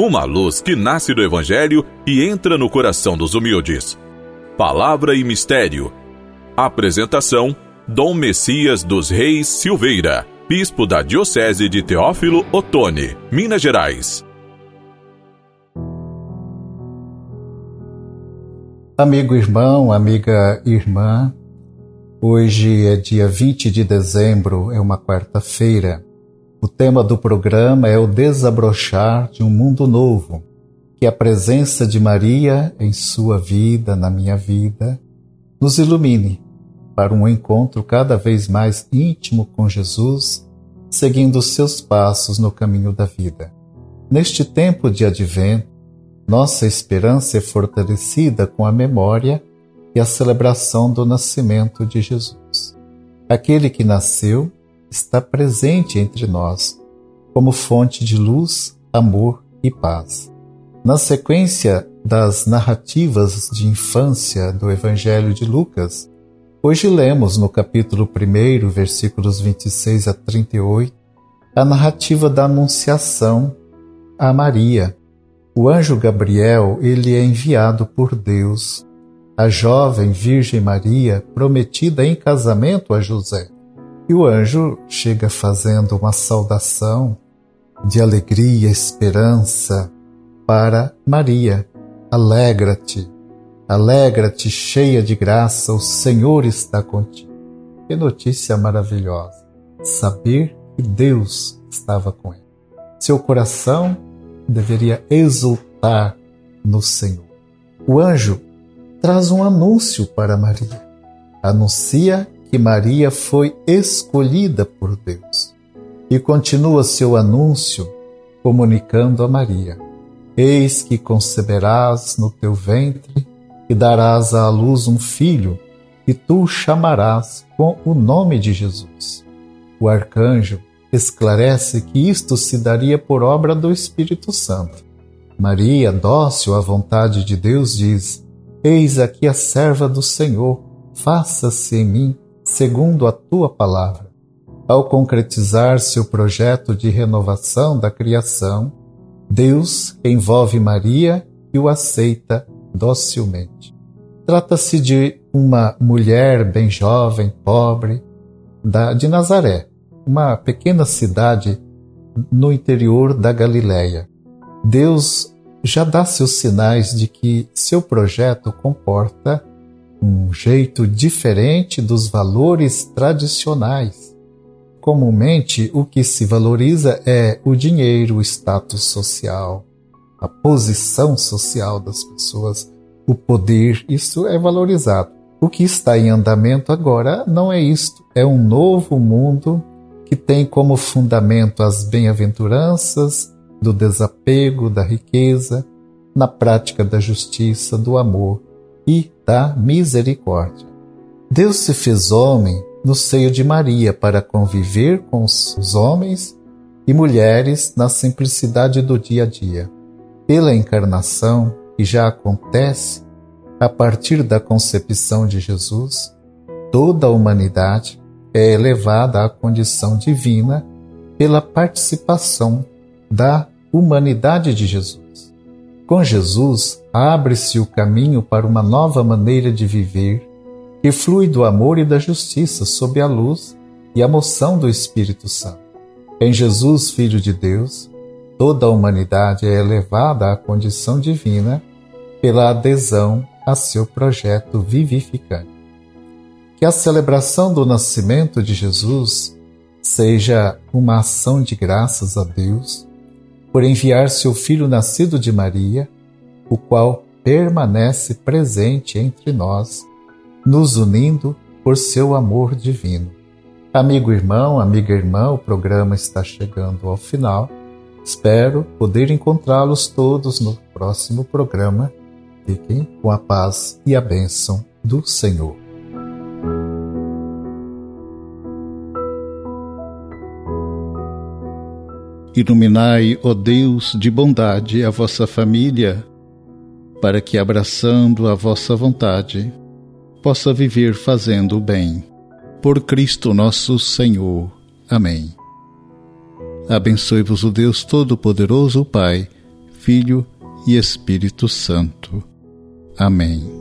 uma luz que nasce do Evangelho e entra no coração dos humildes. Palavra e Mistério. Apresentação: Dom Messias dos Reis Silveira, Bispo da Diocese de Teófilo Otoni, Minas Gerais. Amigo irmão, amiga irmã, hoje é dia 20 de dezembro, é uma quarta-feira. Tema do programa é o desabrochar de um mundo novo, que a presença de Maria em sua vida, na minha vida, nos ilumine para um encontro cada vez mais íntimo com Jesus, seguindo seus passos no caminho da vida. Neste tempo de advento, nossa esperança é fortalecida com a memória e a celebração do nascimento de Jesus. Aquele que nasceu está presente entre nós, como fonte de luz, amor e paz. Na sequência das narrativas de infância do Evangelho de Lucas, hoje lemos no capítulo 1, versículos 26 a 38, a narrativa da Anunciação a Maria. O anjo Gabriel, ele é enviado por Deus a jovem Virgem Maria, prometida em casamento a José. E o anjo chega fazendo uma saudação de alegria, esperança para Maria. Alegra-te, alegra-te, cheia de graça, o Senhor está contigo. Que notícia maravilhosa! Saber que Deus estava com ele. Seu coração deveria exultar no Senhor. O anjo traz um anúncio para Maria. Anuncia que Maria foi escolhida por Deus. E continua seu anúncio comunicando a Maria: Eis que conceberás no teu ventre e darás à luz um filho, e tu o chamarás com o nome de Jesus. O arcanjo esclarece que isto se daria por obra do Espírito Santo. Maria, dócil à vontade de Deus, diz: Eis aqui a serva do Senhor, faça-se em mim segundo a tua palavra. Ao concretizar seu projeto de renovação da criação, Deus envolve Maria e o aceita docilmente. Trata-se de uma mulher bem jovem, pobre, da, de Nazaré, uma pequena cidade no interior da Galiléia. Deus já dá seus sinais de que seu projeto comporta um jeito diferente dos valores tradicionais. Comumente, o que se valoriza é o dinheiro, o status social, a posição social das pessoas, o poder, isso é valorizado. O que está em andamento agora não é isto, é um novo mundo que tem como fundamento as bem-aventuranças do desapego, da riqueza, na prática da justiça, do amor e da misericórdia. Deus se fez homem no seio de Maria para conviver com os homens e mulheres na simplicidade do dia a dia. Pela encarnação, que já acontece a partir da concepção de Jesus, toda a humanidade é elevada à condição divina pela participação da humanidade de Jesus. Com Jesus, abre-se o caminho para uma nova maneira de viver que flui do amor e da justiça sob a luz e a moção do Espírito Santo. Em Jesus, Filho de Deus, toda a humanidade é elevada à condição divina pela adesão a seu projeto vivificante. Que a celebração do nascimento de Jesus seja uma ação de graças a Deus por enviar seu Filho nascido de Maria, o qual permanece presente entre nós, nos unindo por seu amor divino. Amigo irmão, amiga irmã, o programa está chegando ao final. Espero poder encontrá-los todos no próximo programa. Fiquem com a paz e a bênção do Senhor. Iluminai, ó Deus, de bondade a vossa família, para que, abraçando a vossa vontade, possa viver fazendo o bem. Por Cristo nosso Senhor. Amém. Abençoe-vos o Deus Todo-Poderoso, Pai, Filho e Espírito Santo. Amém.